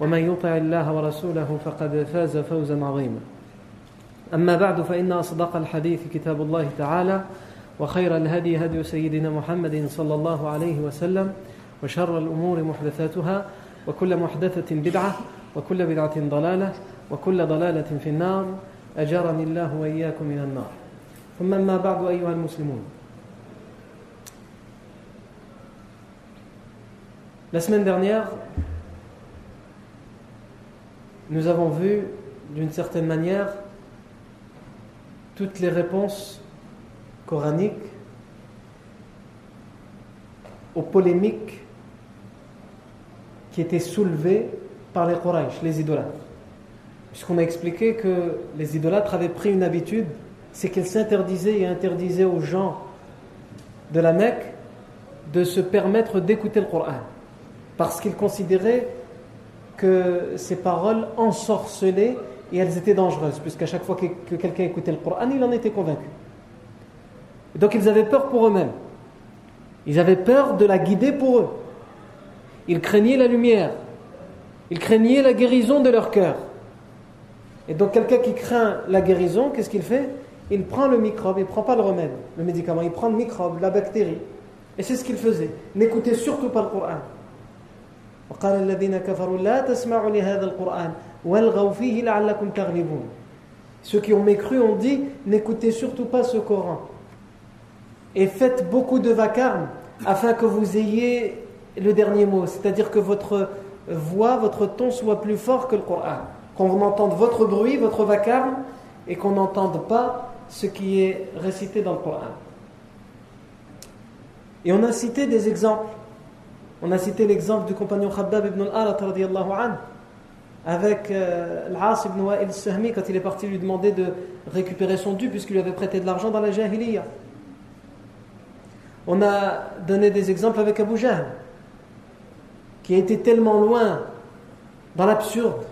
ومن يطع الله ورسوله فقد فاز فوزا عظيما. أما بعد فإن أصدق الحديث كتاب الله تعالى وخير الهدي هدي سيدنا محمد صلى الله عليه وسلم وشر الأمور محدثاتها وكل محدثة بدعة وكل بدعة ضلالة وكل ضلالة في النار. أجرني الله وإياكم من النار. ثم أما بعد أيها المسلمون. La semaine dernière, nous avons vu d'une certaine manière toutes les réponses coraniques aux polémiques qui étaient soulevées par les Quraysh, les idolâtres. Puisqu'on a expliqué que les idolâtres avaient pris une habitude, c'est qu'ils s'interdisaient et interdisaient aux gens de la Mecque de se permettre d'écouter le Coran. Parce qu'ils considéraient que ces paroles ensorcelaient et elles étaient dangereuses, puisqu'à chaque fois que quelqu'un écoutait le Coran, il en était convaincu. Donc ils avaient peur pour eux-mêmes. Ils avaient peur de la guider pour eux. Ils craignaient la lumière. Ils craignaient la guérison de leur cœur. Et donc quelqu'un qui craint la guérison, qu'est-ce qu'il fait? Il prend le microbe, il ne prend pas le remède, le médicament, il prend le microbe, la bactérie. Et c'est ce qu'il faisait. N'écoutez surtout pas le Coran. Ceux qui ont mécru ont dit n'écoutez surtout pas ce Coran. Et faites beaucoup de vacarme afin que vous ayez le dernier mot, c'est-à-dire que votre voix, votre ton soit plus fort que le Coran, qu'on entende votre bruit, votre vacarme et qu'on n'entende pas ce qui est récité dans le Coran. Et on a cité des exemples on a cité l'exemple du compagnon Khabbab ibn al-Arat avec euh, l'As ibn Wa'il Sahmi quand il est parti lui demander de récupérer son dû puisqu'il lui avait prêté de l'argent dans la Jahiliya. On a donné des exemples avec Abu Jahl qui a été tellement loin dans l'absurde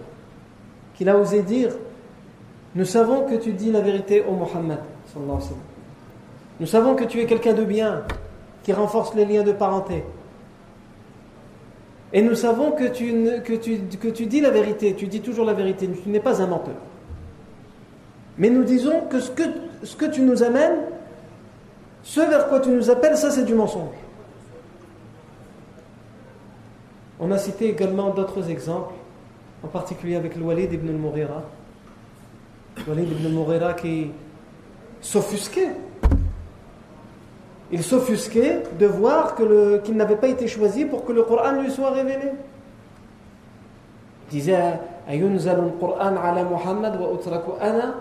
qu'il a osé dire Nous savons que tu dis la vérité au Muhammad. Nous savons que tu es quelqu'un de bien qui renforce les liens de parenté. Et nous savons que tu, que, que tu dis la vérité, tu dis toujours la vérité, tu n'es pas un menteur. Mais nous disons que ce, que tu nous amènes, ce vers quoi tu nous appelles, ça c'est du mensonge. On a cité également d'autres exemples, en particulier avec le Walid ibn al-Mughira. Walid ibn al-Mughira qui s'offusquait il s'offusquait de voir qu'il n'avait pas été choisi pour que le Coran lui soit révélé. Il disait أينزل القرآن على محمد وأترك أنا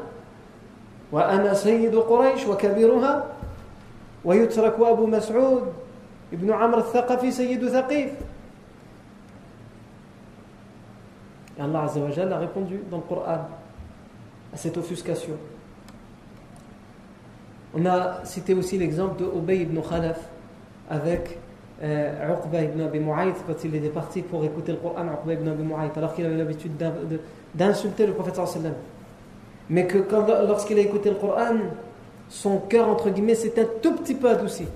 وأنا سيد قريش وكبيرها ويترك أبو مسعود ابن عمرو الثقفي سيد ثقيف Et Allah Azza wa Jalla a répondu dans le Coran à cette offuscation. On a cité aussi l'exemple de ibn Khalaf avec euh, Uqba ibn Abi Mu'ayth quand il était parti pour écouter le Coran, Uqba ibn Abi alors qu'il avait l'habitude d'insulter le prophète sallam. Mais que lorsqu'il a écouté le Coran, son cœur, entre guillemets, s'est un tout petit peu adouci.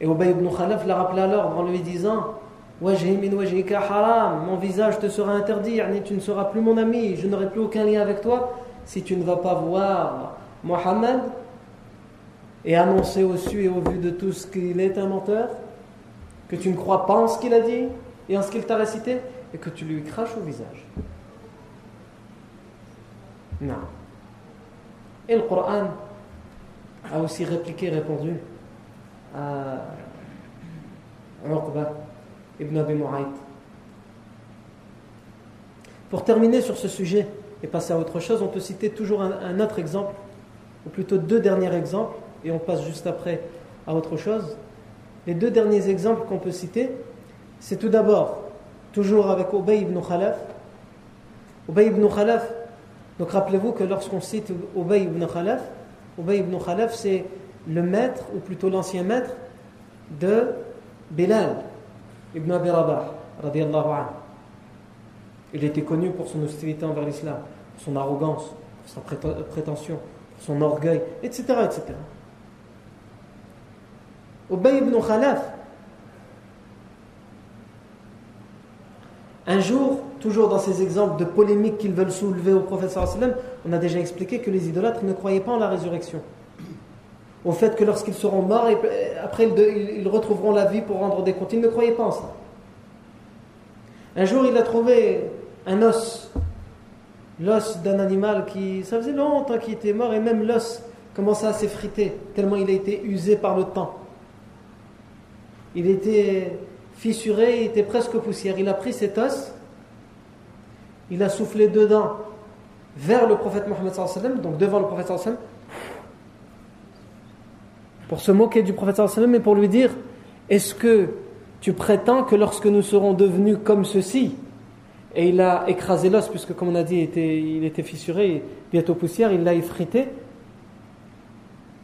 Et Ubay ibn Khalaf l'a rappelé alors en lui disant haram, mon visage te sera interdit, tu ne seras plus mon ami, je n'aurai plus aucun lien avec toi si tu ne vas pas voir Mohammed et annoncer au su et au vu de tous qu'il est un menteur, que tu ne crois pas en ce qu'il a dit et en ce qu'il t'a récité, et que tu lui craches au visage. Non. Et le Coran a aussi répliqué, répondu à Uqba ibn Abi Mu'ayt. Pour terminer sur ce sujet et passer à autre chose, on peut citer toujours un, autre exemple, ou plutôt deux derniers exemples, et on passe juste après à autre chose. Les deux derniers exemples qu'on peut citer, c'est tout d'abord, toujours avec Ubay ibn Khalaf. Ubay ibn Khalaf, donc rappelez-vous que lorsqu'on cite Ubay ibn Khalaf, Ubay ibn Khalaf c'est le maître, ou plutôt l'ancien maître, de Bilal ibn Abi Rabah, anhu. Il était connu pour son hostilité envers l'islam, son arrogance, sa prétention, son orgueil, etc. etc. Ubay ibn Khalaf, un jour, toujours dans ces exemples de polémiques qu'ils veulent soulever au prophète on a déjà expliqué que les idolâtres ne croyaient pas en la résurrection. Au fait que lorsqu'ils seront morts, après ils retrouveront la vie pour rendre des comptes. Ils ne croyaient pas en ça. Un jour, il a trouvé un os, l'os d'un animal qui, ça faisait longtemps qu'il était mort, et même l'os commençait à s'effriter, tellement il a été usé par le temps. Il était fissuré, il était presque poussière. Il a pris cet os, il a soufflé dedans vers le prophète Mohammed donc devant le prophète pour se moquer du prophète et pour lui dire Est-ce que tu prétends que lorsque nous serons devenus comme ceci, et il a écrasé l'os, puisque comme on a dit, il était, il était fissuré, bientôt poussière, il l'a effrité.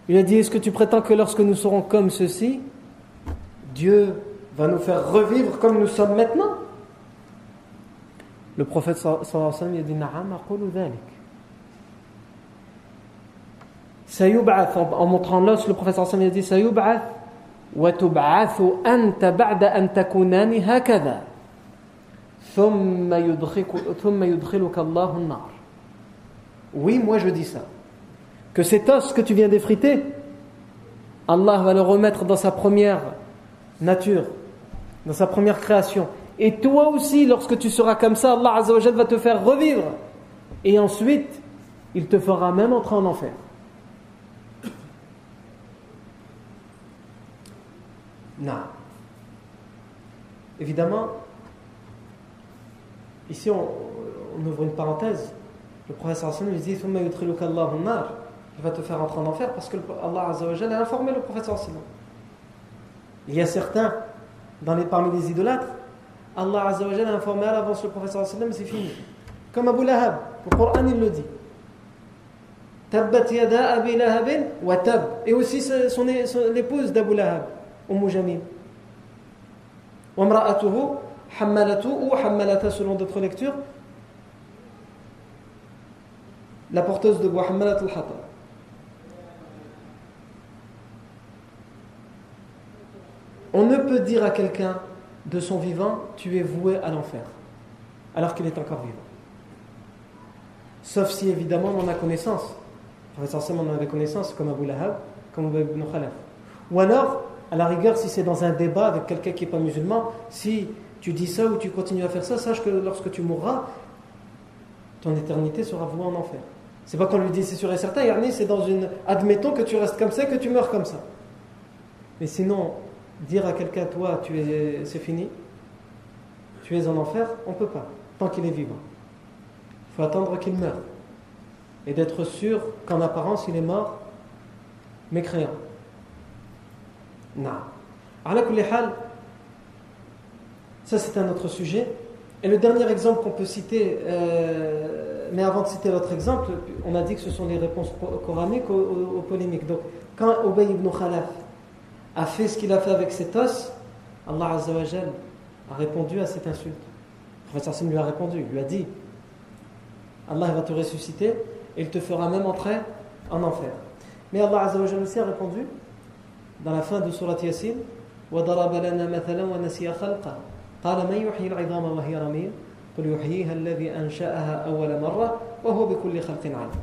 Il a dit, est-ce que tu prétends que lorsque nous serons comme ceci, Dieu va nous faire revivre comme nous sommes maintenant? Le prophète sallallahu alayhi wa sallam a dit, Na'am. En montrant l'os, le prophète sallallahu alayhi wa sallam a dit. Oui, moi je dis ça. Que cet os que tu viens d'effriter, Allah va le remettre dans sa première nature, dans sa première création. Et toi aussi, lorsque tu seras comme ça, Allah va te faire revivre. Et ensuite, il te fera même entrer en enfer. Non. Évidemment, Ici, on, ouvre une parenthèse. Le professeur lui dit Il va te faire entrer en enfer parce que Allah a informé le professeur Il y a certains dans les, parmi les idolâtres, Allah a informé à l'avance le professeur c'est fini. Comme Abu Lahab, le Coran il le dit. Tabbat yada abi lahabin wa tab. Et aussi son, l'épouse d'Abu Lahab, Umm Jamil. Wa Hammalatu ou Hammalata selon d'autres lectures, la porteuse de bois Hammalat al-Hatab. On ne peut dire à quelqu'un de son vivant, tu es voué à l'enfer, alors qu'il est encore vivant. Sauf si évidemment on en a connaissance. Forcément on en avait connaissance, comme Abu Lahab, comme Abu ibn Khalaf. Ou alors, à la rigueur, si c'est dans un débat avec quelqu'un qui n'est pas musulman, si tu dis ça ou tu continues à faire ça, sache que lorsque tu mourras, ton éternité sera vouée en enfer. C'est pas qu'on lui dit c'est sûr et certain, Yarni, c'est dans une. Admettons que tu restes comme ça que tu meurs comme ça. Mais sinon, dire à quelqu'un, toi, tu es, c'est fini, tu es en enfer, on peut pas, tant qu'il est vivant. Il faut attendre qu'il meure. Et d'être sûr qu'en apparence, il est mort, mécréant. Non. Alors, ça, c'est un autre sujet. Et le dernier exemple qu'on peut citer, euh, mais avant de citer l'autre exemple, on a dit que ce sont les réponses coraniques aux, polémiques. Donc, quand Ubay ibn Khalaf a fait ce qu'il a fait avec cet os, Allah Azzawajal a répondu à cette insulte. Le professeur lui a répondu, lui a dit Allah va te ressusciter et il te fera même entrer en enfer. Mais Allah Azzawajal aussi a répondu dans la fin de Surat Yasin وَضَرَبَ لَنَا مَثَلًا وَنَسِيَ خَلْقًا قال من يحيي العظام وهي رميم قل يحييها الذي أنشأها أول مرة وهو بكل خلق عليم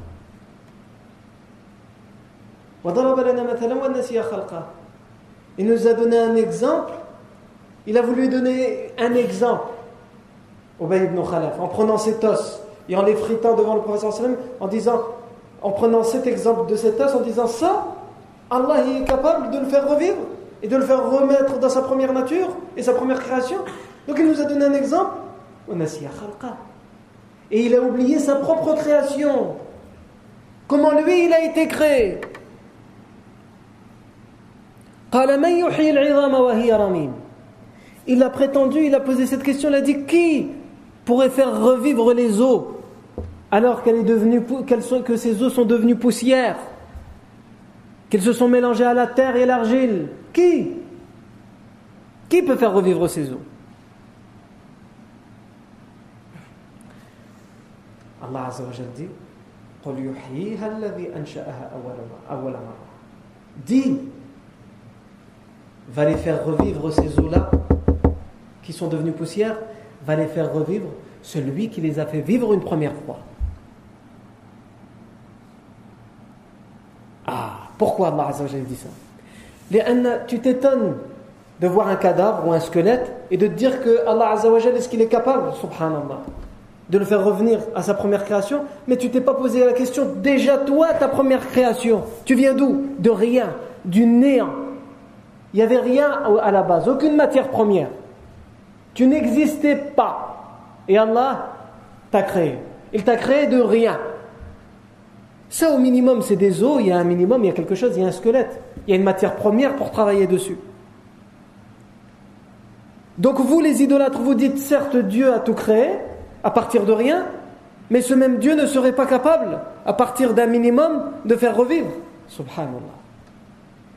وضرب لنا مثلا ونسي خلقه Il nous a donné un exemple. Il a voulu donner un exemple. Ubay ibn Khalaf, en prenant cet os et en les fritant devant le professeur sallam en disant, en prenant cet exemple de cet os, en disant ça, Allah est capable de le faire revivre et de le faire remettre dans sa première nature et sa première création. Donc il nous a donné un exemple. Et il a oublié sa propre création. Comment lui, il a été créé? Il a prétendu, il a posé cette question, il a dit qui pourrait faire revivre les eaux alors qu'elle que ces eaux sont devenues poussière, qu'elles se sont mélangées à la terre et l'argile. Qui? Qui peut faire revivre ces eaux? Allah Azza wa dit Dis va les faire revivre ces eaux-là qui sont devenues poussière, va les faire revivre celui qui les a fait vivre une première fois. Ah, pourquoi Allah Azza dit ça? Tu t'étonnes de voir un cadavre ou un squelette et de te dire que Allah Azza est-ce qu'il est capable, subhanallah, de le faire revenir à sa première création, mais tu t'es pas posé la question, déjà toi, ta première création, tu viens d'où? De rien, du néant. Il n'y avait rien à la base, aucune matière première. Tu n'existais pas. Et Allah t'a créé. Il t'a créé de rien. Ça, au minimum, c'est des os, il y a un minimum, il y a quelque chose, il y a un squelette. Il y a une matière première pour travailler dessus. Donc vous, les idolâtres, vous dites certes Dieu a tout créé, à partir de rien, mais ce même Dieu ne serait pas capable, à partir d'un minimum, de faire revivre. Subhanallah.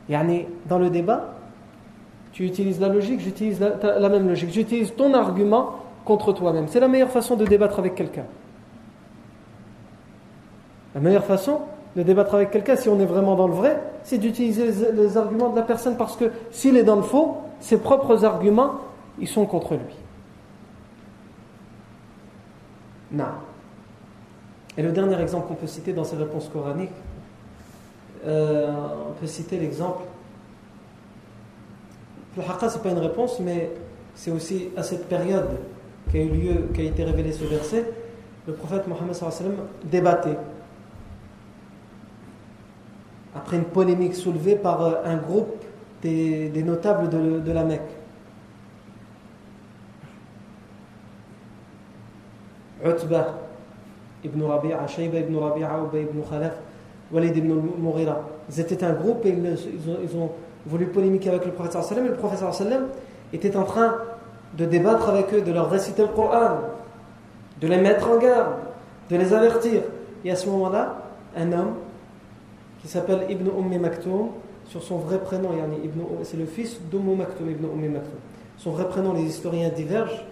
Yani, dans le débat, tu utilises la logique, j'utilise la, même logique. J'utilise ton argument contre toi-même. C'est la meilleure façon de débattre avec quelqu'un. La meilleure façon de débattre avec quelqu'un, si on est vraiment dans le vrai, c'est d'utiliser les, arguments de la personne parce que s'il est dans le faux, ses propres arguments, ils sont contre lui. Non. Et le dernier exemple qu'on peut citer dans ces réponses coraniques, euh, on peut citer l'exemple le haqqa, ce n'est pas une réponse, mais c'est aussi à cette période qu'a eu lieu, qu'a été révélé ce verset, le prophète Mohammed débattait. Après une polémique soulevée par euh, un groupe des, notables de, la Mecque. Utbah ibn Rabi'a, Shayba ibn Rabi'a, Ubay ibn Khalaf, Walid ibn Mughira. Ils étaient un groupe et ils ont voulu polémiquer avec le prophète sallam et le prophète sallam était en train de débattre avec eux, de leur réciter le Coran, de les mettre en garde, de les avertir. Et à ce moment-là, un homme qui s'appelle Ibn Ummi Maktoum, sur son vrai prénom, c'est le fils d'Ummu Maktoum, Ibn Ummi Maktoum. Son vrai prénom, les historiens divergent.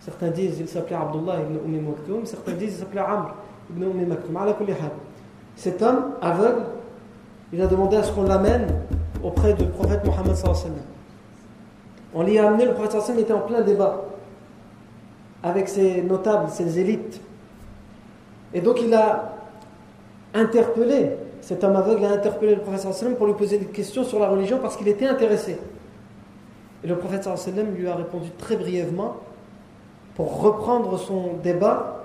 Certains disent qu'il s'appelait Abdullah ibn Ummi Maktoum, certains disent qu'il s'appelait Amr ibn Ummi Maktoum. Cet homme aveugle, il a demandé à ce qu'on l'amène auprès du prophète Mohammed On l'y a amené, le prophète sallam était en plein débat avec ses notables, ses élites. Et donc il a interpellé, cet homme aveugle a interpellé le prophète sallam pour lui poser des questions sur la religion parce qu'il était intéressé. Et le prophète sallam lui a répondu très brièvement pour reprendre son débat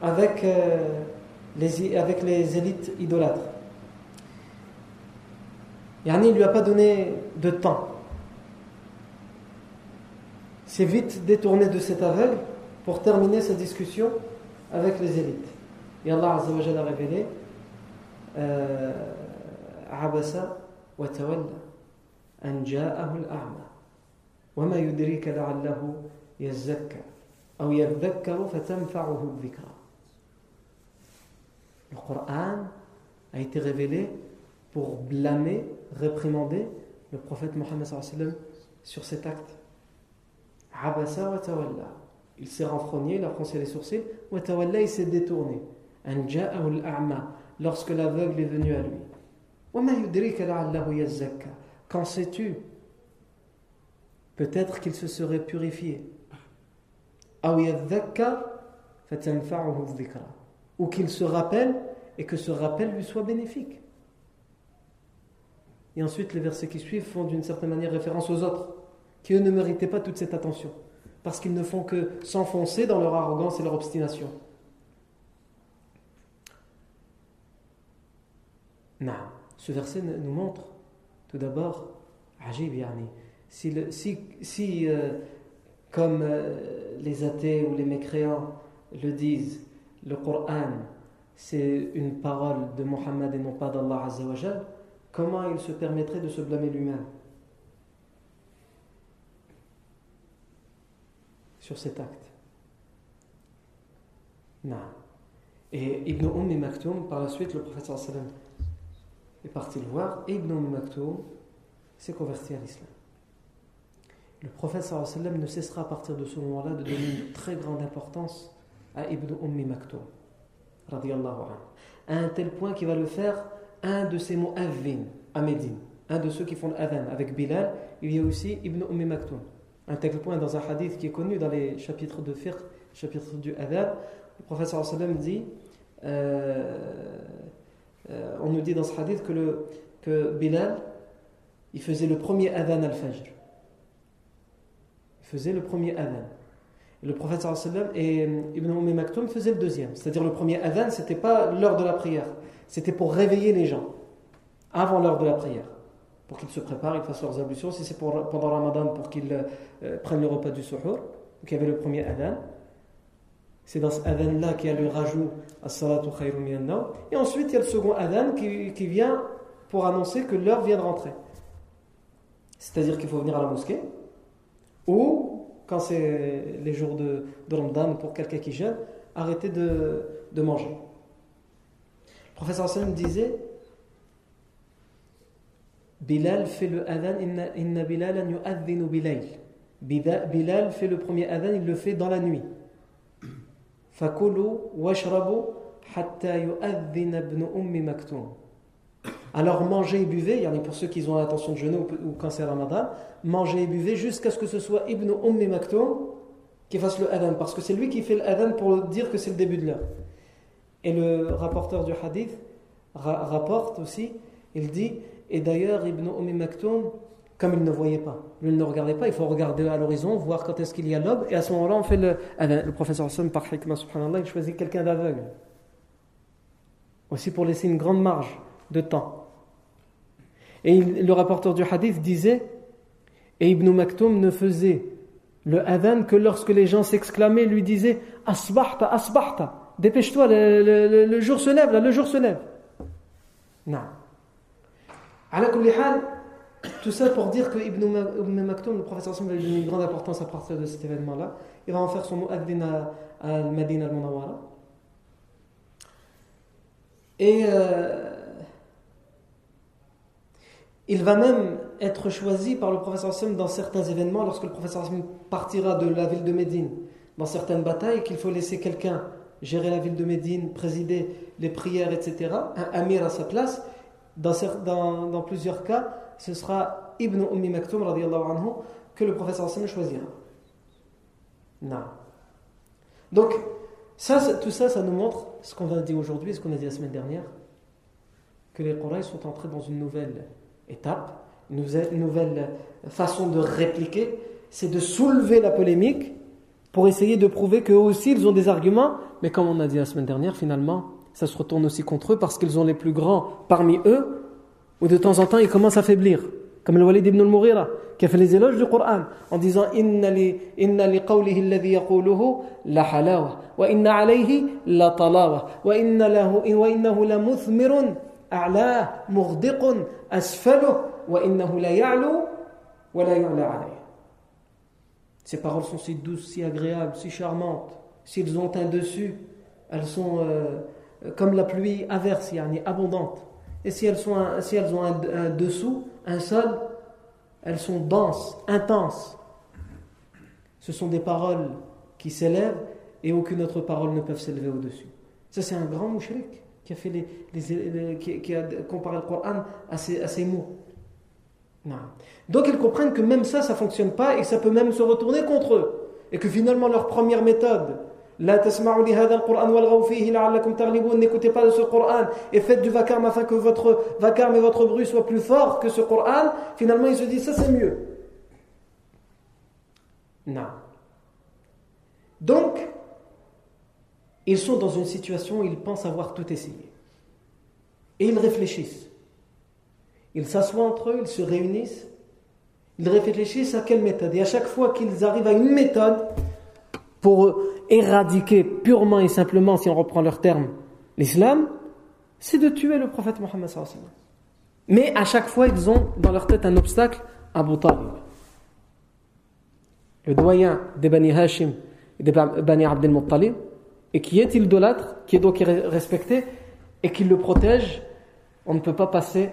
avec, euh, les, élites idolâtres. Yani, il ne lui a pas donné de temps. C'est vite détourné de cet aveugle pour terminer sa discussion avec les élites. Et Allah a révélé An ja'ahu al-a'ma wa ma yudrika la'allahu yazzakka aw yadhakkaru fatanfa'uhu dhikra. Le Coran a été révélé pour blâmer réprimander le prophète Mohammed sur cet acte. Abasa wa tawalla. Il s'est renfrogné, il a froncé les sourcils. Wa tawalla, il s'est détourné. Lorsque l'aveugle est venu à lui. Qu'en sais-tu? Peut-être qu'il se serait purifié. Ou qu'il se rappelle et que ce rappel lui soit bénéfique. Et ensuite, les versets qui suivent font d'une certaine manière référence aux autres, qui eux ne méritaient pas toute cette attention. parce qu'ils ne font que s'enfoncer dans leur arrogance et leur obstination. Ce verset nous montre tout d'abord, si, si, si euh, comme euh, les athées ou les mécréants le disent, le Coran c'est une parole de Mohammed et non pas d'Allah Azzawajal, comment il se permettrait de se blâmer lui-même sur cet acte? Non. Et Ibn Umm Maktoum, par la suite, le prophète sallam est parti le voir, et Ibn Maktoum s'est converti à l'islam. Le prophète ne cessera à partir de ce moment-là de donner une très grande importance à Ibn Umm Maktoum, à un tel point qu'il va le faire un de ses mots avin à Médine, un de ceux qui font l'adhan avec Bilal, il y a aussi Ibn Umm Maktoum. Un tel point dans un hadith qui est connu dans les chapitres de fiqh, chapitre du adhan, le prophète dit euh, euh, on nous dit dans ce hadith que, le, que Bilal il faisait le premier adhan al-fajr il faisait le premier adhan et le prophète sallam et euh, Ibn Umm Maktoum faisaient le deuxième c'est-à-dire le premier adhan c'était pas l'heure de la prière c'était pour réveiller les gens avant l'heure de la prière pour qu'ils se préparent, ils fassent leurs ablutions. Si c'est pendant Ramadan, pour qu'ils euh, prennent le repas du suhoor. Donc il y avait le premier adhan. C'est dans ce adhan-là qu'il y a le rajout As-salatu Et ensuite, il y a le second adhan qui, vient pour annoncer que l'heure vient de rentrer. C'est-à-dire qu'il faut venir à la mosquée. Ou, quand c'est les jours de, de Ramadan, pour quelqu'un qui jeûne, arrêter de, de manger. Le professeur Hassan disait Bilal fait le adhan, inna, yu'adhinu bilayl. Bilal fait le premier adhan, il le fait dans la nuit. Ummi. Alors mangez et buvez, pour ceux qui ont l'intention de jeûner ou quand c'est Ramadan, mangez et buvez jusqu'à ce que ce soit Ibn Ummi Maktoum qui fasse le adhan, parce que c'est lui qui fait le adhan pour dire que c'est le début de l'heure. Et le rapporteur du hadith rapporte aussi, il dit et d'ailleurs, Ibn Umm Maktoum, comme il ne voyait pas, lui il ne regardait pas, il faut regarder à l'horizon, voir quand est-ce qu'il y a l'aube, et à ce moment-là, on fait le. Ah ben, le professeur Hassan, par hikmah, il choisit quelqu'un d'aveugle. Aussi pour laisser une grande marge de temps. Et le rapporteur du hadith disait, et Ibn Maktoum ne faisait le adhan que lorsque les gens s'exclamaient, lui disaient Asbahta, asbahta, dépêche-toi, le, le, jour se lève, là, le jour se lève. Non. Tout ça pour dire que Ibn Maktoum, le professeur va lui donner une grande importance à partir de cet événement-là. Il va en faire son mu'adhin à, Madinah al-Munawwara. Et euh, il va même être choisi par le professeur Sam dans certains événements, lorsque le professeur Sam partira de la ville de Médine dans certaines batailles, qu'il faut laisser quelqu'un gérer la ville de Médine, présider les prières, etc., un amir à sa place dans, plusieurs cas, ce sera Ibn Ummi Maktoum anhu, que le professeur Hassan choisira. Non. Donc, tout ça, ça nous montre ce qu'on a dit aujourd'hui, ce qu'on a dit la semaine dernière, que les Quraysh sont entrés dans une nouvelle étape, une nouvelle façon de répliquer, c'est de soulever la polémique pour essayer de prouver qu'eux aussi ils ont des arguments, mais comme on a dit la semaine dernière, finalement, ça se retourne aussi contre eux parce qu'ils ont les plus grands parmi eux, ou de temps en temps ils commencent à faiblir. Comme le Walid ibn al-Mughira, qui a fait les éloges du Coran en disant. Ces paroles sont si douces, si agréables, si charmantes. S'ils ont un dessus, elles sont euh, comme la pluie averse, yani abondante. Et si elles, sont si elles ont un, dessous, un sol, elles sont denses, intenses. Ce sont des paroles qui s'élèvent et aucune autre parole ne peut s'élever au-dessus. Ça, c'est un grand mouchrik qui a, fait les, qui, a comparé le Coran à ces, à ces mots. Non. Donc ils comprennent que même ça, ça ne fonctionne pas et que ça peut même se retourner contre eux. Et que finalement, leur première méthode, N'écoutez pas de ce Coran et faites du vacarme afin que votre vacarme et votre bruit soient plus forts que ce Coran. Finalement, il se dit ça c'est mieux. Non. Donc, ils sont dans une situation où ils pensent avoir tout essayé. Et ils réfléchissent. Ils s'assoient entre eux, ils se réunissent, ils réfléchissent à quelle méthode. Et à chaque fois qu'ils arrivent à une méthode pour éradiquer purement et simplement, si on reprend leur terme, l'islam, c'est de tuer le prophète Mohammed. Mais à chaque fois, ils ont dans leur tête un obstacle, Abu Talib. Le doyen des Bani Hashim et des Bani Abdel Muttalib, et qui est idolâtre, qui est donc respecté, et qui le protège, on ne peut pas passer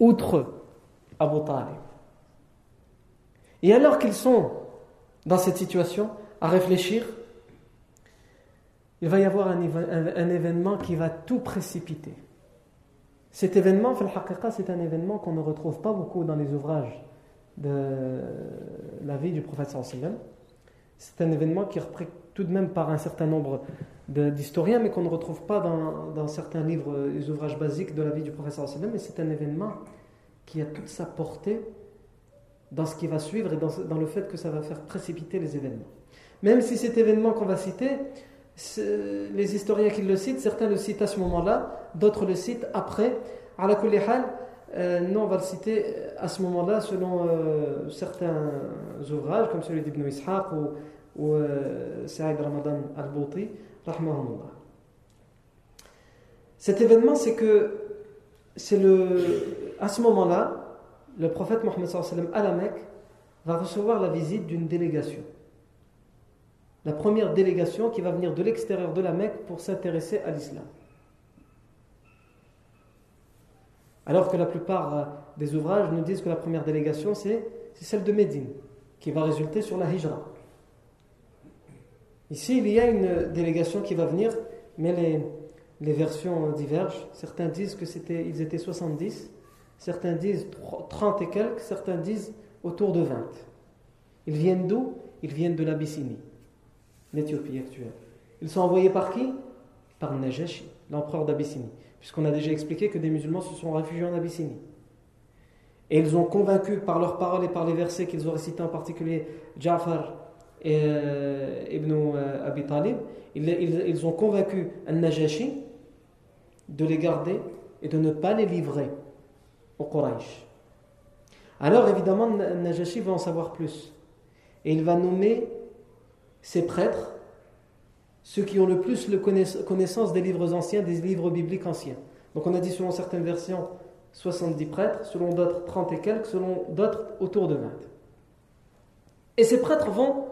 outre Abu Talib. Et alors qu'ils sont dans cette situation, à réfléchir, il va y avoir un, événement qui va tout précipiter. Cet événement, c'est un événement qu'on ne retrouve pas beaucoup dans les ouvrages de la vie du prophète. C'est un événement qui est repris tout de même par un certain nombre d'historiens, mais qu'on ne retrouve pas dans, certains livres, les ouvrages basiques de la vie du prophète. Mais c'est un événement qui a toute sa portée dans ce qui va suivre et dans, le fait que ça va faire précipiter les événements. Même si cet événement qu'on va citer, les historiens qui le citent, certains le citent à ce moment-là, d'autres le citent après. À la euh, nous on va le citer à ce moment-là selon euh, certains ouvrages comme celui d'Ibn Ishaq ou, ou euh, Ramadan al-Bouti. Cet événement, c'est que c'est le, à ce moment-là, le prophète Mohammed à la Mecque va recevoir la visite d'une délégation. La première délégation qui va venir de l'extérieur de la Mecque pour s'intéresser à l'islam. Alors que la plupart euh, des ouvrages nous disent que la première délégation, c'est celle de Médine, qui va résulter sur la Hijra. Ici, il y a une délégation qui va venir, mais les, versions divergent. Certains disent que c'était, ils étaient 70, certains disent 30 et quelques, certains disent autour de 20. Ils viennent d'où? Ils viennent de l'Abyssinie, l'Éthiopie actuelle. Ils sont envoyés par qui? Par Najashi, l'empereur d'Abyssinie puisqu'on a déjà expliqué que des musulmans se sont réfugiés en Abyssinie. Et ils ont convaincu par leurs paroles et par les versets qu'ils ont récités en particulier Ja'far et euh, Ibn euh, Abi Talib, ils, ont convaincu Al-Najashi de les garder et de ne pas les livrer au Quraysh. Alors évidemment, Najashi va en savoir plus. Et il va nommer ses prêtres ceux qui ont le plus de connaissance des livres anciens, des livres bibliques anciens. Donc on a dit selon certaines versions 70 prêtres, selon d'autres 30 et quelques, selon d'autres autour de 20. Et ces prêtres vont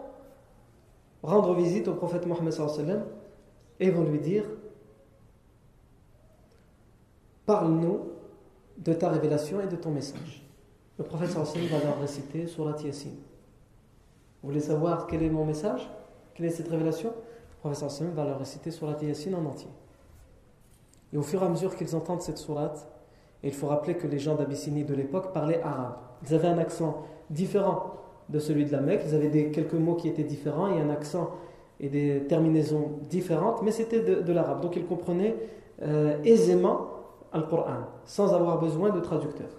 rendre visite au prophète Mohammed et vont lui dire Parle-nous de ta révélation et de ton message. Le prophète va leur réciter Surat Yassin. Vous voulez savoir quel est mon message? Quelle est cette révélation? Professeur Sam va leur réciter Surat Yasin en entier. Et au fur et à mesure qu'ils entendent cette sourate, et il faut rappeler que les gens d'Abyssinie de l'époque parlaient arabe. Ils avaient un accent différent de celui de la Mecque, ils avaient des, quelques mots qui étaient différents et un accent et des terminaisons différentes, mais c'était de, l'arabe. Donc ils comprenaient euh, aisément Al-Qur'an, sans avoir besoin de traducteur.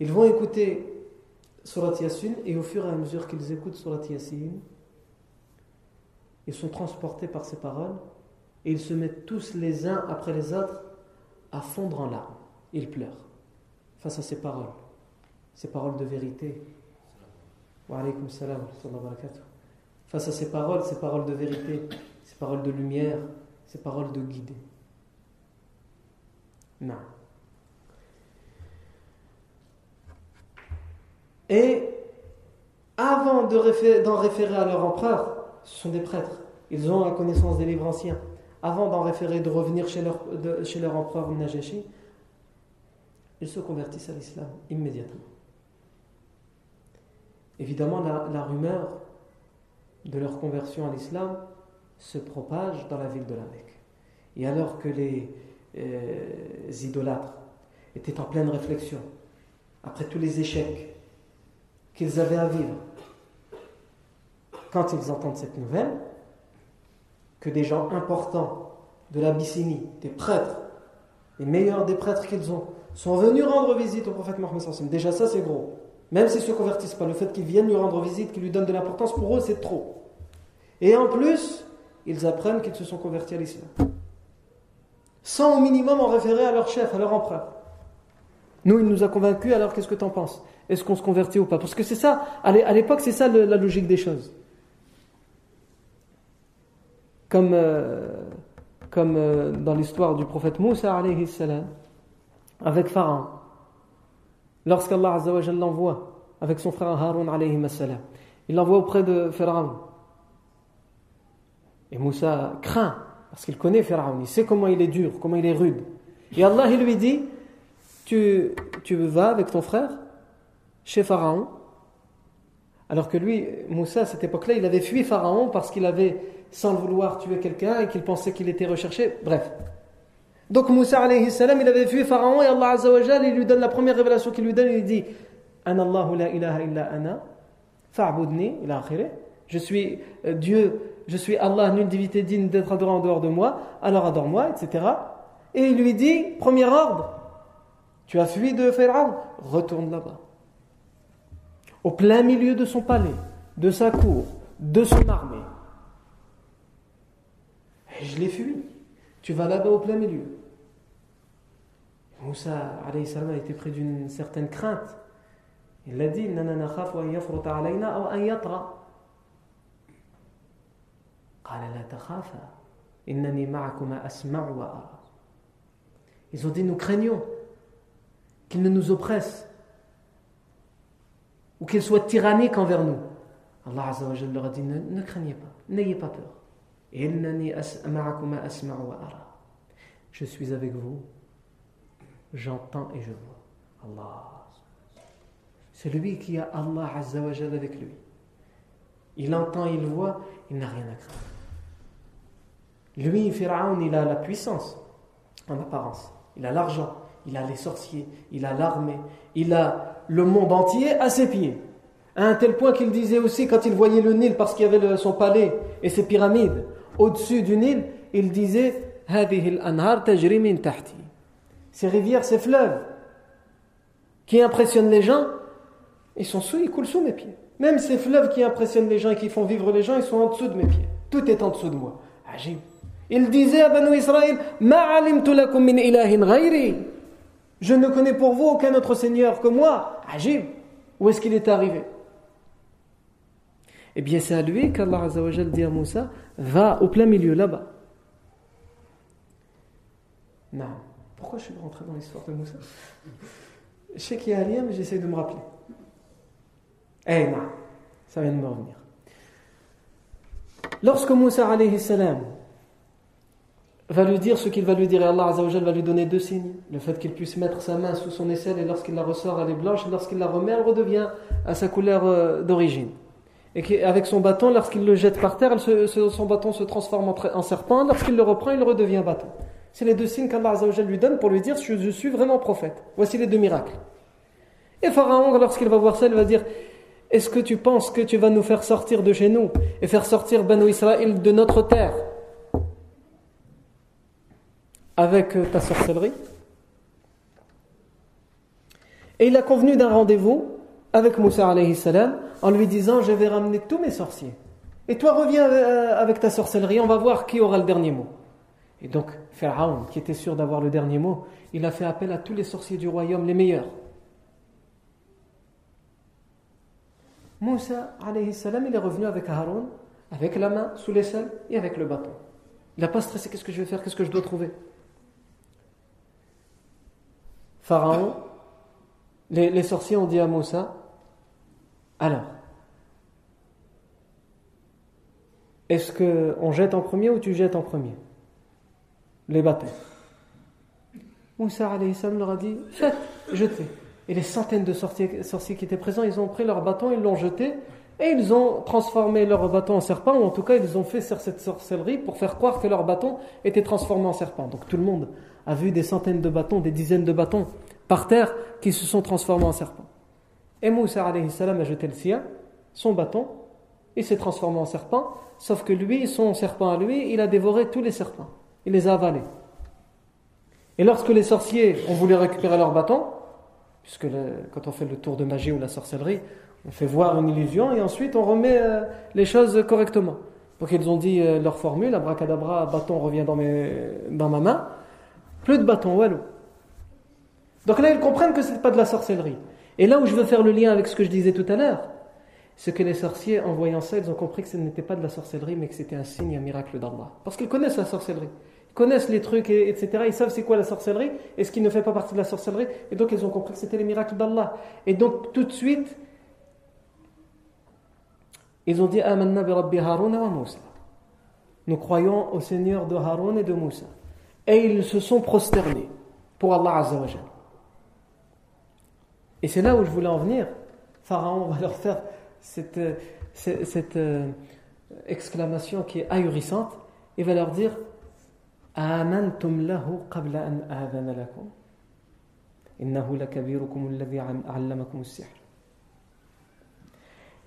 Ils vont écouter Surat et au fur et à mesure qu'ils écoutent Surat Yasin, ils sont transportés par ces paroles et ils se mettent tous les uns après les autres à fondre en larmes. Ils pleurent face à ces paroles, ces paroles de vérité. Wa salam Face à ces paroles, ces paroles de vérité, ces paroles de lumière, ces paroles de guidée. Non. Et avant d'en référer à leur empereur, ce sont des prêtres. Ils ont la connaissance des livres anciens. Avant d'en référer, de revenir chez leur, empereur Najashi, ils se convertissent à l'islam immédiatement. Évidemment, la, rumeur de leur conversion à l'islam se propage dans la ville de la Mecque. Et alors que les euh, idolâtres étaient en pleine réflexion, après tous les échecs qu'ils avaient à vivre, quand ils entendent cette nouvelle, que des gens importants de l'Abyssinie, des prêtres, les meilleurs des prêtres qu'ils ont, sont venus rendre visite au prophète Mohammed. Déjà ça c'est gros. Même s'ils ne se convertissent pas, le fait qu'ils viennent lui rendre visite, qu'ils lui donnent de l'importance, pour eux, c'est trop. Et en plus, ils apprennent qu'ils se sont convertis à l'islam. Sans au minimum en référer à leur chef, à leur empereur. Nous, il nous a convaincus, alors qu'est-ce que tu en penses? Est-ce qu'on se convertit ou pas? Parce que c'est ça, à l'époque, c'est ça la logique des choses. Comme, euh, comme euh, dans l'histoire du prophète Moussa, avec Pharaon. Lorsqu'Allah l'envoie avec son frère Harun, il l'envoie auprès de Pharaon. Et Moussa craint, parce qu'il connaît Pharaon, il sait comment il est dur, comment il est rude. Et Allah il lui dit tu vas avec ton frère chez Pharaon. Alors que lui, Moussa, à cette époque-là, il avait fui Pharaon parce qu'il avait, sans le vouloir, tué quelqu'un et qu'il pensait qu'il était recherché. Bref. Donc Moussa, alayhi il avait fui Pharaon et Allah il lui donne la première révélation qu'il lui donne, il dit Je suis euh, Dieu je suis Allah, nulle divinité digne d'être adoré en dehors de moi, alors adore-moi, etc. Et il lui dit, premier ordre, tu as fui de Pharaon, retourne là-bas. Au plein milieu de son palais, de sa cour, de son armée. Et je l'ai fui. Tu vas là-bas au plein milieu. Moussa a été pris d'une certaine crainte. Il a dit, ils ont dit nous craignons qu'il ne nous oppresse ou qu'il soit tyrannique envers nous. Allah leur a dit ne, craignez pas, n'ayez pas peur. Je suis avec vous, j'entends et je vois. Allah. C'est lui qui a Allah avec lui. Il entend, il voit, il n'a rien à craindre. Lui, Pharaon, il a la puissance en apparence. Il a l'argent, il a les sorciers, il a l'armée, il a le monde entier à ses pieds. À un tel point qu'il disait aussi, quand il voyait le Nil, parce qu'il y avait son palais et ses pyramides, au-dessus du Nil, il disait Ces rivières, ces fleuves qui impressionnent les gens, ils sont sous, ils coulent sous mes pieds. Même ces fleuves qui impressionnent les gens et qui font vivre les gens, ils sont en dessous de mes pieds. Tout est en dessous de moi. Agib. Il disait à Banu Israël Je ne connais pour vous aucun autre Seigneur que moi. Ajib. Où est-ce qu'il est arrivé? Eh bien, c'est à lui qu'Allah dit à Moussa Va au plein milieu là-bas. Non. Pourquoi je suis rentré dans l'histoire de Moussa? Je sais qu'il y a un lien, mais j'essaie de me rappeler. Eh non, ça vient de me revenir. Lorsque Moussa alayhi salam va lui dire ce qu'il va lui dire et Allah va lui donner deux signes. Le fait qu'il puisse mettre sa main sous son aisselle et lorsqu'il la ressort elle est blanche et lorsqu'il la remet elle redevient à sa couleur euh, d'origine. Et qu'avec son bâton, lorsqu'il le jette par terre, son bâton se transforme en, serpent. Lorsqu'il le reprend, il redevient bâton. C'est les deux signes qu'Allah lui donne pour lui dire je, je suis vraiment prophète. Voici les deux miracles. Et Pharaon, lorsqu'il va voir ça, il va dire Est-ce que tu penses que tu vas nous faire sortir de chez nous et faire sortir Banu Israël de notre terre? Avec euh, ta sorcellerie. Et il a convenu d'un rendez-vous avec Moussa alayhi salam en lui disant Je vais ramener tous mes sorciers. Et toi reviens euh, avec ta sorcellerie, on va voir qui aura le dernier mot. Et donc, Pharaon, qui était sûr d'avoir le dernier mot, il a fait appel à tous les sorciers du royaume, les meilleurs. Moussa alayhi salam, il est revenu avec Haroun, avec la main sous l'aisselle et avec le bâton. Il n'a pas stressé qu'est-ce que je vais faire, qu'est-ce que je dois trouver? Pharaon, les, sorciers ont dit à Moussa, alors, est-ce qu'on jette en premier ou tu jettes en premier? Les bâtons. Moussa leur a dit, faites, jetez. Et les centaines de sorciers, sorciers qui étaient présents, ils ont pris leur bâton, ils l'ont jeté, et ils ont transformé leur bâton en serpent, ou en tout cas ils ont fait cette sorcellerie pour faire croire que leur bâton était transformé en serpent. Donc tout le monde a vu des centaines de bâtons, des dizaines de bâtons par terre qui se sont transformés en serpents. Et Moussa salam a jeté le sien, son bâton, il s'est transformé en serpent, sauf que lui, son serpent à lui, il a dévoré tous les serpents. Il les a avalés. Et lorsque les sorciers ont voulu récupérer leur bâton, puisque quand on fait le tour de magie ou la sorcellerie, on fait voir une illusion et ensuite on remet euh, les choses correctement. Donc ils ont dit euh, leur formule, abracadabra, bâton revient dans, mes, dans ma main, plus de bâton, walou. Donc là ils comprennent que ce n'est pas de la sorcellerie. Et là où je veux faire le lien avec ce que je disais tout à l'heure, c'est que les sorciers, en voyant ça, ils ont compris que ce n'était pas de la sorcellerie, mais que c'était un signe, un miracle d'Allah. Parce qu'ils connaissent la sorcellerie. Ils connaissent les trucs, etc. Ils savent c'est quoi la sorcellerie et ce qui ne fait pas partie de la sorcellerie. Et donc ils ont compris que c'était les miracles d'Allah. Et donc tout de suite, ils ont dit Amanna bi Rabbi Harun wa Moussa. Nous croyons au Seigneur de Harun et de Moussa. Et ils se sont prosternés pour Allah Azza wa Et c'est là où je voulais en venir. Pharaon va leur faire cette, euh, exclamation qui est ahurissante. Il va leur dire Amantum lahu qabla an lakum.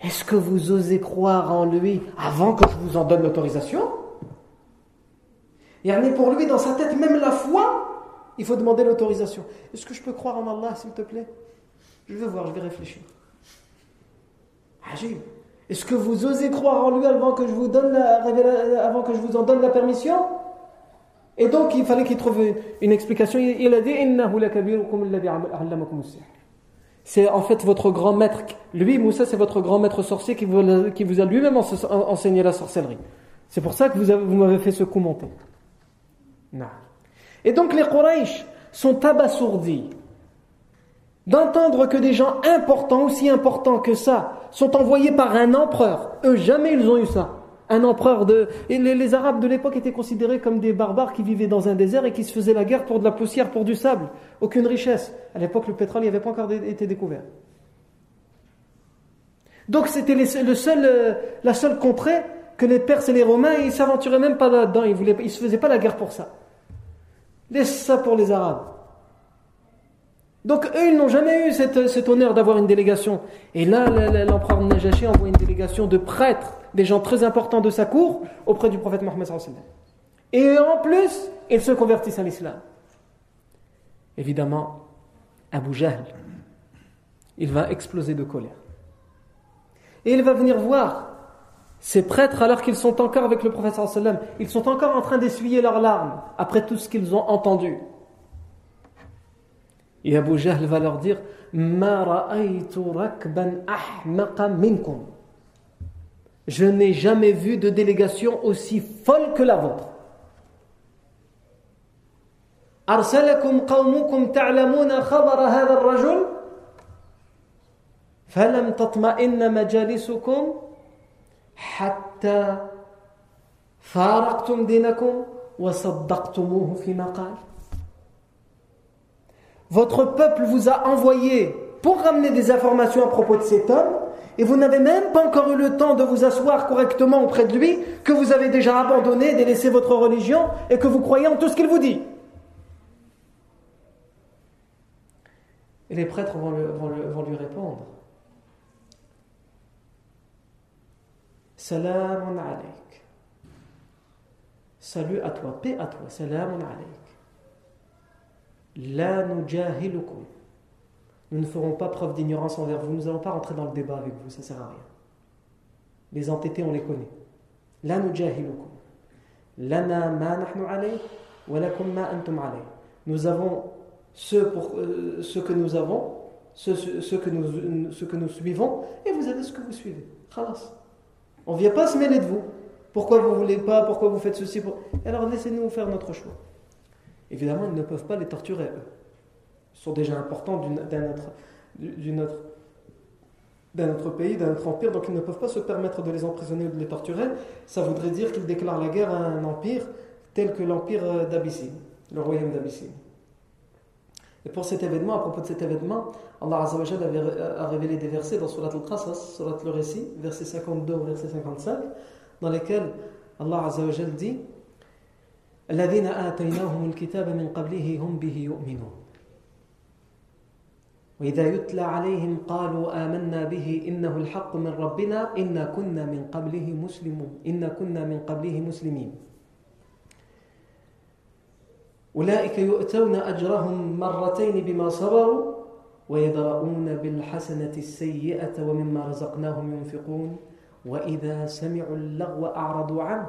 Est-ce que vous osez croire en lui avant que je vous en donne l'autorisation? Et pour lui, dans sa tête, même la foi, il faut demander l'autorisation. Est-ce que je peux croire en Allah, s'il te plaît? Je vais voir, je vais réfléchir. Est-ce que vous osez croire en lui avant que je vous, donne la, avant que je vous en donne la permission? Et donc, il fallait qu'il trouve une explication. Il a dit c'est en fait votre grand maître. Lui, Moussa, c'est votre grand maître sorcier qui vous, a lui-même enseigné la sorcellerie. C'est pour ça que vous, m'avez fait ce monter. Et donc les Quraysh sont abasourdis d'entendre que des gens importants, aussi importants que ça, sont envoyés par un empereur. Eux, jamais ils ont eu ça un empereur de... Et les, Arabes de l'époque étaient considérés comme des barbares qui vivaient dans un désert et qui se faisaient la guerre pour de la poussière, pour du sable. Aucune richesse. À l'époque, le pétrole n'avait pas encore été découvert. Donc c'était le seul, euh, la seule contrée que les Perses et les Romains, ils s'aventuraient même pas là-dedans. Ils ne se faisaient pas la guerre pour ça. Laisse ça pour les Arabes. Donc eux, ils n'ont jamais eu cet honneur d'avoir une délégation. Et là, l'empereur Najashi envoie une délégation de prêtres des gens très importants de sa cour auprès du prophète Mohammed. Et en plus, ils se convertissent à l'islam. Évidemment, Abu Jahl, il va exploser de colère. Et il va venir voir ces prêtres alors qu'ils sont encore avec le prophète ils sont encore en train d'essuyer leurs larmes après tout ce qu'ils ont entendu. Et Abu Jahl va leur dire Ma ra'aytu rakban ahmaqa minkum je n'ai jamais vu de délégation aussi folle que la vôtre. أرسلكم قومكم تعلمون خبر هذا الرجل فلم تطمئن مجالسكم حتى فارقتم دينكم وصدقتموه فيما قال Votre peuple vous a envoyé pour ramener des informations à propos de cet homme et vous n'avez même pas encore eu le temps de vous asseoir correctement auprès de lui, que vous avez déjà abandonné, délaissé votre religion et que vous croyez en tout ce qu'il vous dit. Et les prêtres vont, lui répondre Salam alayk. Salut à toi, paix à toi, salam alayk. La nujahilukum. Nous ne ferons pas preuve d'ignorance envers vous. Nous n'allons pas rentrer dans le débat avec vous, ça ne sert à rien. Les entêtés, on les connaît. La nujahilukum. Lana ma nahnu alayh, wa lakum ma antum alayh. Nous avons ce, euh, que nous avons, ce, ce, que nous, ce que nous suivons, et vous avez ce que vous suivez. Khalas. On ne vient pas se mêler de vous. Pourquoi vous ne voulez pas? Pourquoi vous faites ceci? Alors laissez-nous faire notre choix. Évidemment, ils ne peuvent pas les torturer, eux sont déjà importants d'un autre, autre pays, d'un autre empire, donc ils ne peuvent pas se permettre de les emprisonner ou de les torturer. Ça voudrait dire qu'ils déclarent la guerre à un empire tel que l'empire euh, d'Abyssine, le royaume d'Abyssine. Et pour cet événement, à propos de cet événement, Allah Azzawajal a révélé des versets dans Surat al-Qasas, Surat le récit, verset 52 au verset 55, dans lesquels Allah Azzawajal dit الذين آتيناهم الكتاب من قبله هم به يؤمنون وإذا يتلى عليهم قالوا آمنا به إنه الحق من ربنا إنا كنا من قبله مسلمون إنا كنا من قبله مسلمين أولئك يؤتون أجرهم مرتين بما صبروا ويدرؤون بالحسنة السيئة ومما رزقناهم ينفقون وإذا سمعوا اللغو أعرضوا عنه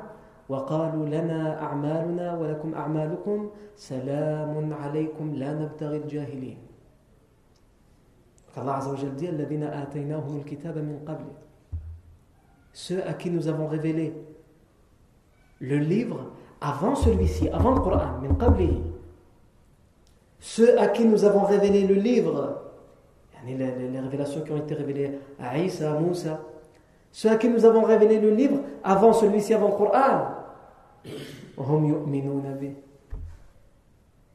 وقالوا لنا أعمالنا ولكم أعمالكم سلام عليكم لا نبتغي الجاهلين. Azza wa Jal dit الذين آتيناهم الكتاب من قبل. Ceux à qui nous avons révélé le livre avant celui-ci, avant le Coran. Ceux à qui nous avons révélé le livre, les, les, révélations qui ont été révélées à Isa, à Moussa, ceux à qui nous avons révélé le livre avant celui-ci, avant le Coran,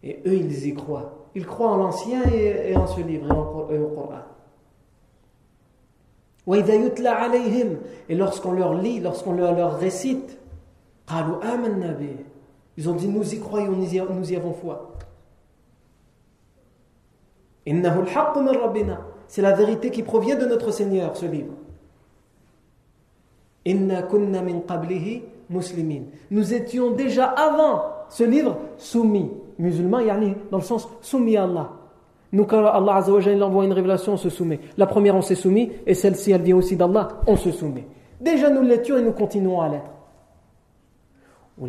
et eux, ils y croient. Ils croient en l'ancien et, en ce livre et, au Coran. Et lorsqu'on leur lit, lorsqu'on leur, leur récite, ils ont dit nous y croyons, nous y, avons foi. C'est la vérité qui provient de notre Seigneur, ce livre. Nous étions déjà avant ce livre soumis. Musulmans, dans le sens soumis à Allah. Nous, quand Allah Azzawajal envoie une révélation, on se soumet. La première, on s'est soumis, et celle-ci, elle vient aussi d'Allah, on se soumet. Déjà, nous l'étions et nous continuons à l'être. Je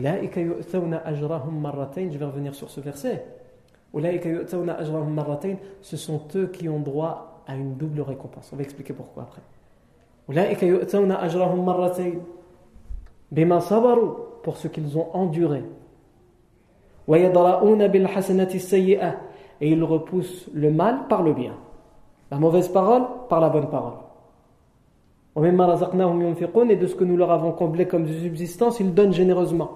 vais revenir sur ce verset. Ce sont eux qui ont droit à une double récompense. On va expliquer pourquoi après. Pour ce qu'ils ont enduré. Et ils repoussent le mal par le bien. La mauvaise parole par la bonne parole. Et de ce que nous leur avons comblé comme subsistance, ils donnent généreusement.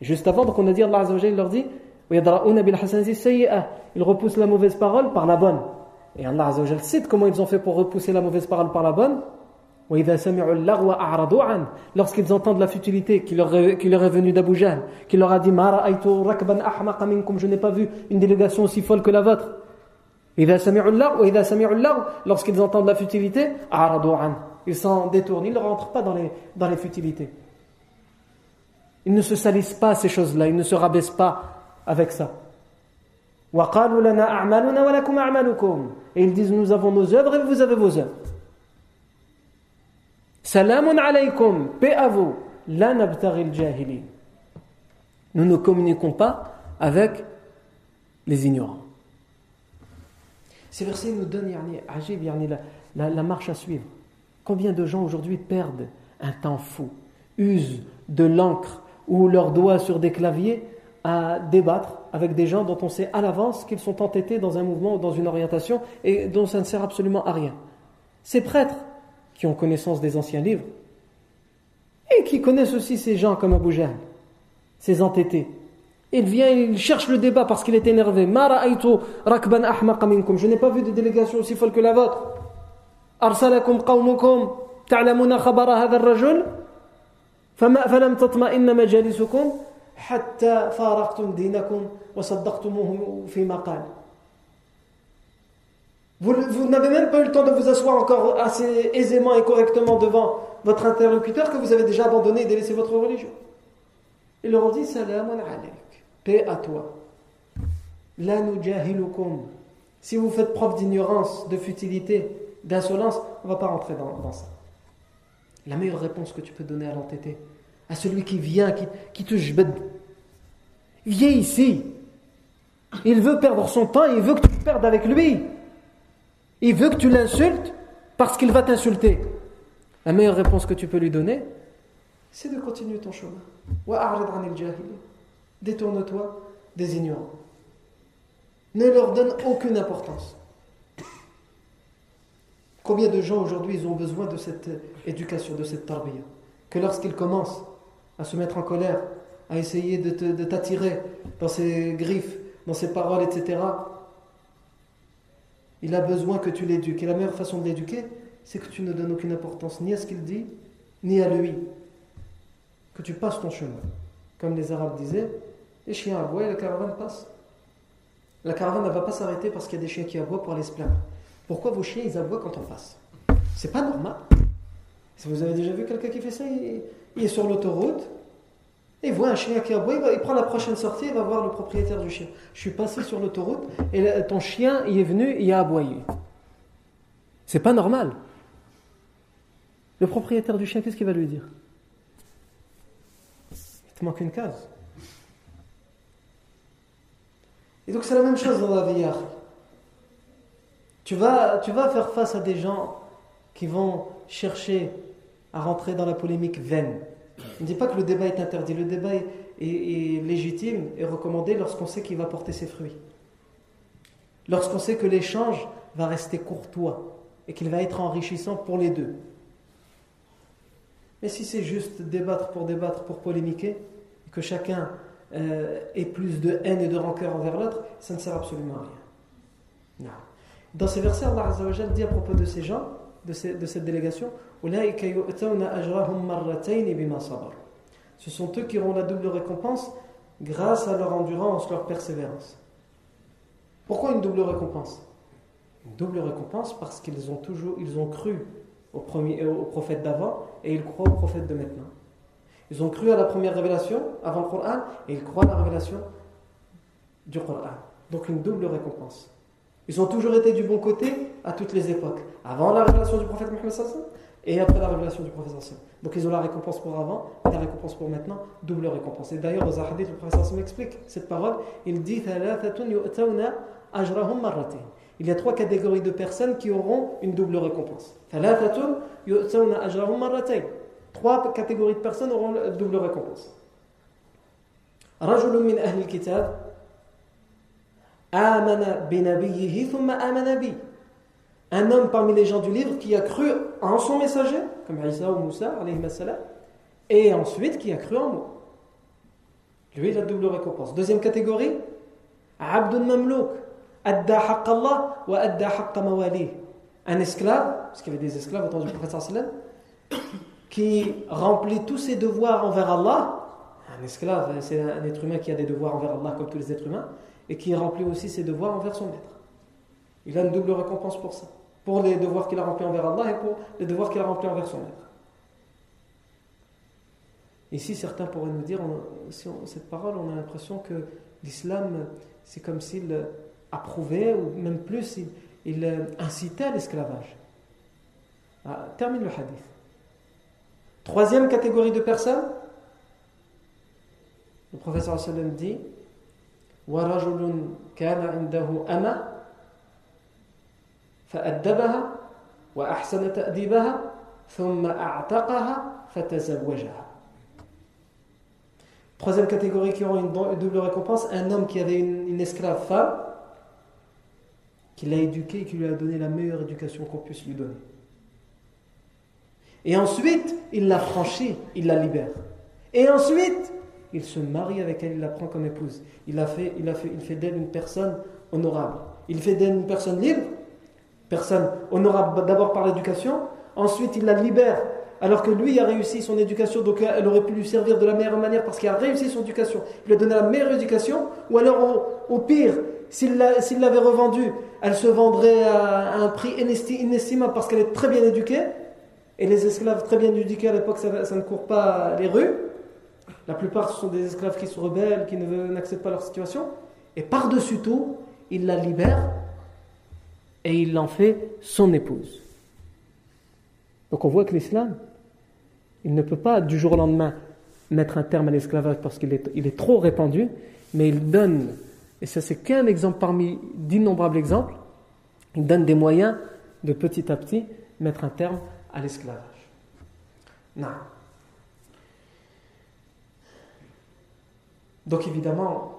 Et juste avant, donc on a dit, Allah il leur dit, ils repoussent la mauvaise parole par la bonne. Et Allah cite comment ils ont fait pour repousser la mauvaise parole par la bonne. Lorsqu'ils entendent la futilité qui leur, est venue d'Abu qui leur a dit Je n'ai pas vu une délégation aussi folle que la vôtre. Lorsqu'ils entendent la futilité, ils s'en détournent, ils ne rentrent pas dans les, dans les futilités. Ils ne se salissent pas ces choses-là, ils ne se rabaissent pas avec ça. Et ils disent Nous avons nos œuvres et vous avez vos œuvres. Salamun alaykum, paix à vous. La. Nous ne communiquons pas avec les ignorants. Ces versets nous donnent la, la marche à suivre. Combien de gens aujourd'hui perdent un temps fou, usent de l'encre ou leurs doigts sur des claviers à débattre avec des gens dont on sait à l'avance qu'ils sont entêtés dans un mouvement ou dans une orientation et dont ça ne sert absolument à rien. Ces prêtres qui ont connaissance des anciens livres et qui connaissent aussi ces gens comme Abu ces entêtés. Il vient, il cherche le débat parce qu'il est énervé. Je n'ai pas vu de délégation aussi folle que la vôtre. أرسلكم قومكم تعلمون خبر هذا الرجل فلم تطمئن مجالسكم حتى فارقتم دينكم وصدقتموه فيما قال Vous, vous n'avez même pas eu le temps de vous asseoir encore assez aisément et correctement devant votre interlocuteur que vous avez déjà abandonné et délaissé votre religion. Ils leur ont dit Salamun alayk, paix à toi. La nujahilukum. Si vous faites preuve d'ignorance, de futilité, d'insolence, on ne va pas rentrer dans, ça. La meilleure réponse que tu peux donner à l'entêté, à celui qui vient, qui, qui te jbed, viens ici. Il veut perdre son temps, il veut que tu perdes avec lui. Il veut que tu l'insultes parce qu'il va t'insulter. La meilleure réponse que tu peux lui donner, c'est de continuer ton chemin. Détourne-toi des ignorants. Ne leur donne aucune importance. Combien de gens aujourd'hui ont besoin de cette éducation, de cette tarbiyah Que lorsqu'ils commencent à se mettre en colère, à essayer de t'attirer dans ses griffes, dans ses paroles, etc., il a besoin que tu l'éduques. Et la meilleure façon de l'éduquer, c'est que tu ne donnes aucune importance ni à ce qu'il dit, ni à lui. Que tu passes ton chemin. Comme les Arabes disaient, les chiens aboient et la caravane passe. La caravane ne va pas s'arrêter parce qu'il y a des chiens qui aboient pour aller se plaindre. Pourquoi vos chiens ils aboient quand on passe C'est pas normal. Si vous avez déjà vu quelqu'un qui fait ça, il, est sur l'autoroute, il voit un chien qui aboie, il, prend la prochaine sortie, il va voir le propriétaire du chien. Je suis passé sur l'autoroute et ton chien il est venu, il a aboyé. C'est pas normal. Le propriétaire du chien, qu'est-ce qu'il va lui dire? Il te manque une case. Et donc c'est la même chose dans la vie. Tu vas, tu vas faire face à des gens qui vont chercher à rentrer dans la polémique vaine. On ne dit pas que le débat est interdit. Le débat est, légitime et recommandé lorsqu'on sait qu'il va porter ses fruits. Lorsqu'on sait que l'échange va rester courtois et qu'il va être enrichissant pour les deux. Mais si c'est juste débattre pour débattre, pour polémiquer, que chacun euh, ait plus de haine et de rancœur envers l'autre, ça ne sert absolument à rien. Dans ces versets, Allah dit à propos de ces gens, de, cette délégation, ce sont eux qui auront la double récompense grâce à leur endurance, leur persévérance. Pourquoi une double récompense? Une double récompense parce qu'ils ont toujours, ils ont cru au, premier, au prophète d'avant et ils croient au prophète de maintenant. Ils ont cru à la première révélation avant le Coran et ils croient à la révélation du Coran. Donc une double récompense. Ils ont toujours été du bon côté à toutes les époques. Avant la révélation du prophète Mohammed et après la révélation du prophète Donc ils ont la récompense pour avant et la récompense pour maintenant, double récompense. Et d'ailleurs, dans un hadith, le prophète explique cette parole. Il dit il y a trois catégories de personnes qui auront une double récompense. Trois catégories de personnes auront une double récompense. Un homme parmi les gens du livre qui a cru en son messager, comme Isa ou Moussa, et ensuite qui a cru en moi. Lui, il a double récompense. Deuxième catégorie, Abdul Mamlouk adda Allah wa adda mawali. Un esclave, parce qu'il y avait des esclaves au temps du prophète qui remplit tous ses devoirs envers Allah. Un esclave, c'est un être humain qui a des devoirs envers Allah comme tous les êtres humains, et qui remplit aussi ses devoirs envers son maître. Il a une double récompense pour ça. Pour les devoirs qu'il a remplis envers Allah et pour les devoirs qu'il a remplis envers son maître. Ici, certains pourraient nous dire, si cette parole, on a l'impression que l'islam, c'est comme s'il approuvait, ou même plus, il, euh, incitait à l'esclavage. Ah, termine le hadith. Troisième catégorie de personnes, le professeur sallam dit Troisième catégorie qui aura une double récompense, un homme qui avait une, esclave femme qui l'a éduqué et qui lui a donné la meilleure éducation qu'on puisse lui donner. Et ensuite, il la franchit, il la libère. Et ensuite, il se marie avec elle, il la prend comme épouse. Il, a fait, il, fait, il fait d'elle une personne honorable. Il fait d'elle une personne libre, personne honorable d'abord par l'éducation, ensuite il la libère alors que lui a réussi son éducation, donc elle aurait pu lui servir de la meilleure manière parce qu'il a réussi son éducation. Il lui a donné la meilleure éducation, ou alors au pire, s'il l'avait revendue, elle se vendrait à un prix inestimable parce qu'elle est très bien éduquée. Et les esclaves très bien éduqués à l'époque, ça, ne court pas les rues. La plupart, ce sont des esclaves qui sont rebelles, qui n'acceptent pas leur situation. Et par-dessus tout, il la libère et il l'en fait son épouse. Donc on voit que l'islam, il ne peut pas du jour au lendemain mettre un terme à l'esclavage parce qu'il est, est trop répandu, mais il donne et ça, c'est qu'un exemple parmi d'innombrables exemples. Il donne des moyens de petit à petit mettre un terme à l'esclavage. Non. Donc évidemment,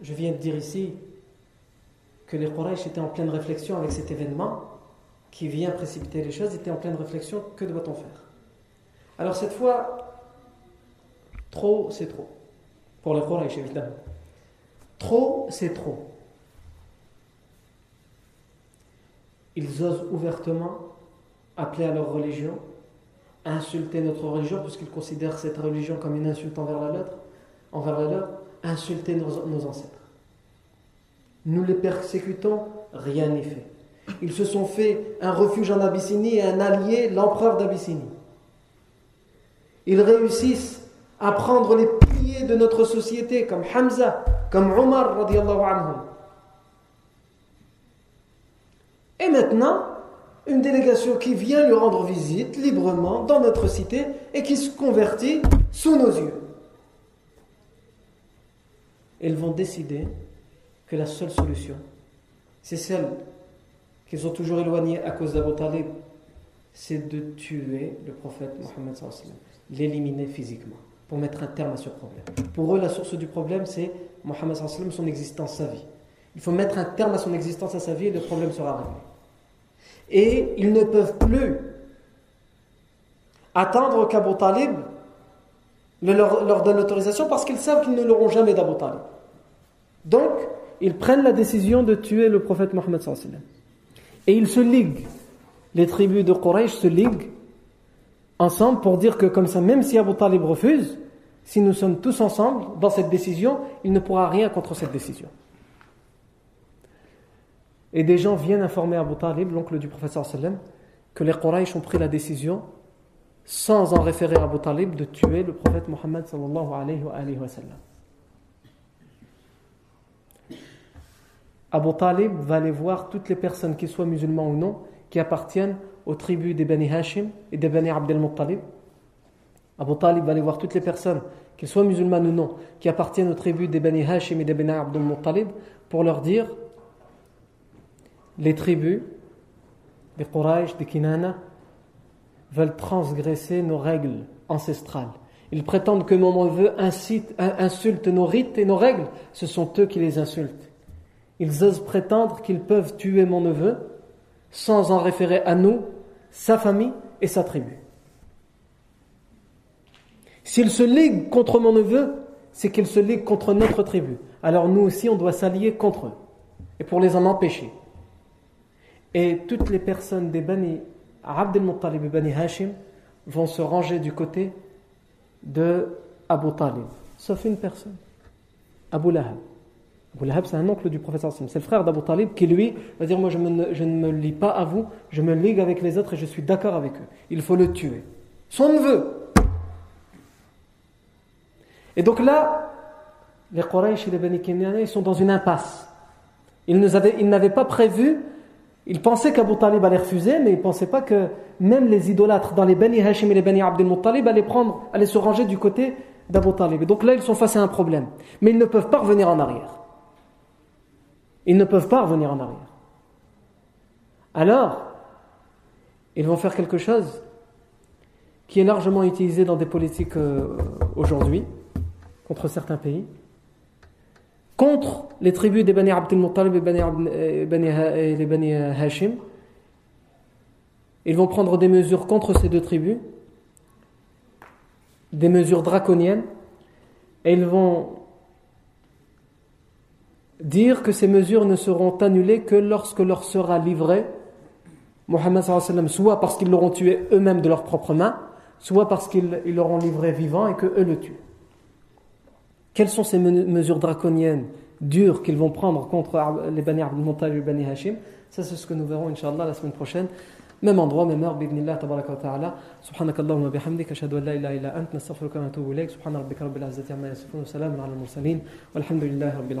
je viens de dire ici que les Quraysh étaient en pleine réflexion avec cet événement qui vient précipiter les choses, étaient en pleine réflexion, que doit-on faire? Alors cette fois, trop c'est trop. Pour les Quraysh évidemment. Trop, c'est trop. Ils osent ouvertement appeler à leur religion, insulter notre religion, puisqu'ils considèrent cette religion comme une insulte envers la leur, envers la leur insulter nos, ancêtres. Nous les persécutons, rien n'est fait. Ils se sont fait un refuge en Abyssinie et un allié, l'empereur d'Abyssinie. Ils réussissent à prendre les piliers de notre société, comme Hamza, comme Omar radiallahu anhu. Et maintenant, une délégation qui vient lui rendre visite librement dans notre cité et qui se convertit sous nos yeux. Ils vont décider que la seule solution, c'est celle qu'ils ont toujours éloignée à cause d'Abu Talib, c'est de tuer le prophète Mohammed, l'éliminer physiquement, pour mettre un terme à ce problème. Pour eux, la source du problème, c'est Mohammed, son existence, sa vie. Il faut mettre un terme à son existence, à sa vie, et le problème sera réglé. Et ils ne peuvent plus attendre qu'Abu Talib leur, donne l'autorisation parce qu'ils savent qu'ils ne l'auront jamais d'Abu Talib. Donc, ils prennent la décision de tuer le prophète Mohammed Et ils se liguent. Les tribus de Quraysh se liguent ensemble pour dire que comme ça, même si Abu Talib refuse, si nous sommes tous ensemble dans cette décision, il ne pourra rien contre cette décision. Et des gens viennent informer Abu Talib, l'oncle du sallam, que les Quraysh ont pris la décision, sans en référer à Abu Talib, de tuer le prophète Mohammed sallallahu alayhi wa, sallam. Abu Talib va aller voir toutes les personnes, qu'ils soient musulmans ou non, qui appartiennent aux tribus des Bani Hashim et des Bani Abdel Muttalib. Abu Talib va aller voir toutes les personnes, qu'elles soient musulmanes ou non, qui appartiennent aux tribus des Bani Hashim et des Bani Abdel Muttalib, pour leur dire les tribus, des Quraysh, des Kinana, veulent transgresser nos règles ancestrales. Ils prétendent que mon neveu insulte nos rites et nos règles. Ce sont eux qui les insultent. Ils osent prétendre qu'ils peuvent tuer mon neveu sans en référer à nous, sa famille et sa tribu. S'ils se liguent contre mon neveu, c'est qu'ils se liguent contre notre tribu. Alors nous aussi, on doit s'allier contre eux et pour les en empêcher. Et toutes les personnes des Abdel Muttalib et Bani Hashim vont se ranger du côté de Abu Talib. Sauf une personne, Abu Lahab. Abu Lahab, c'est un oncle du professeur C'est le frère d'Abu Talib qui, lui, va dire Moi, je, ne me lie pas à vous, je me ligue avec les autres et je suis d'accord avec eux. Il faut le tuer. Son neveu. Et donc là, les Quraysh et les Bani Kenyana, ils sont dans une impasse. Ils n'avaient pas prévu il pensait qu'Abu Talib allait refuser, mais il ne pensait pas que même les idolâtres dans les Bani Hashim et les Bani Abdel Muttalib allaient, allaient se ranger du côté d'Abu Talib. donc là, ils sont face à un problème. Mais ils ne peuvent pas revenir en arrière. Ils ne peuvent pas revenir en arrière. Alors, ils vont faire quelque chose qui est largement utilisé dans des politiques euh, aujourd'hui, contre certains pays contre les tribus des Bani Abdel Muttalib et, les Bani Hashim. Ils vont prendre des mesures contre ces deux tribus, des mesures draconiennes, et ils vont dire que ces mesures ne seront annulées que lorsque leur sera livré Mohammed soit parce qu'ils l'auront tué eux-mêmes de leurs propres mains, soit parce qu'ils l'auront livré vivant et que eux le tuent. Quelles sont ces mesures draconiennes, dures qu'ils vont prendre contre les Bani Abdul Montal et les Bani Hashim? Ça, c'est ce que nous verrons, Inch'Allah, la semaine prochaine. Même endroit, même heure, bidnillah, tabaraka wa ta'ala. Subhanak Allahumma bihamdik, ashadu an la ilaha illa ant, nastaghfiruka wa natubu ilayk, subhana rabbika rabbil izzati amma yasifun, wa ala al-mursalin, walhamdulillahi rabbil.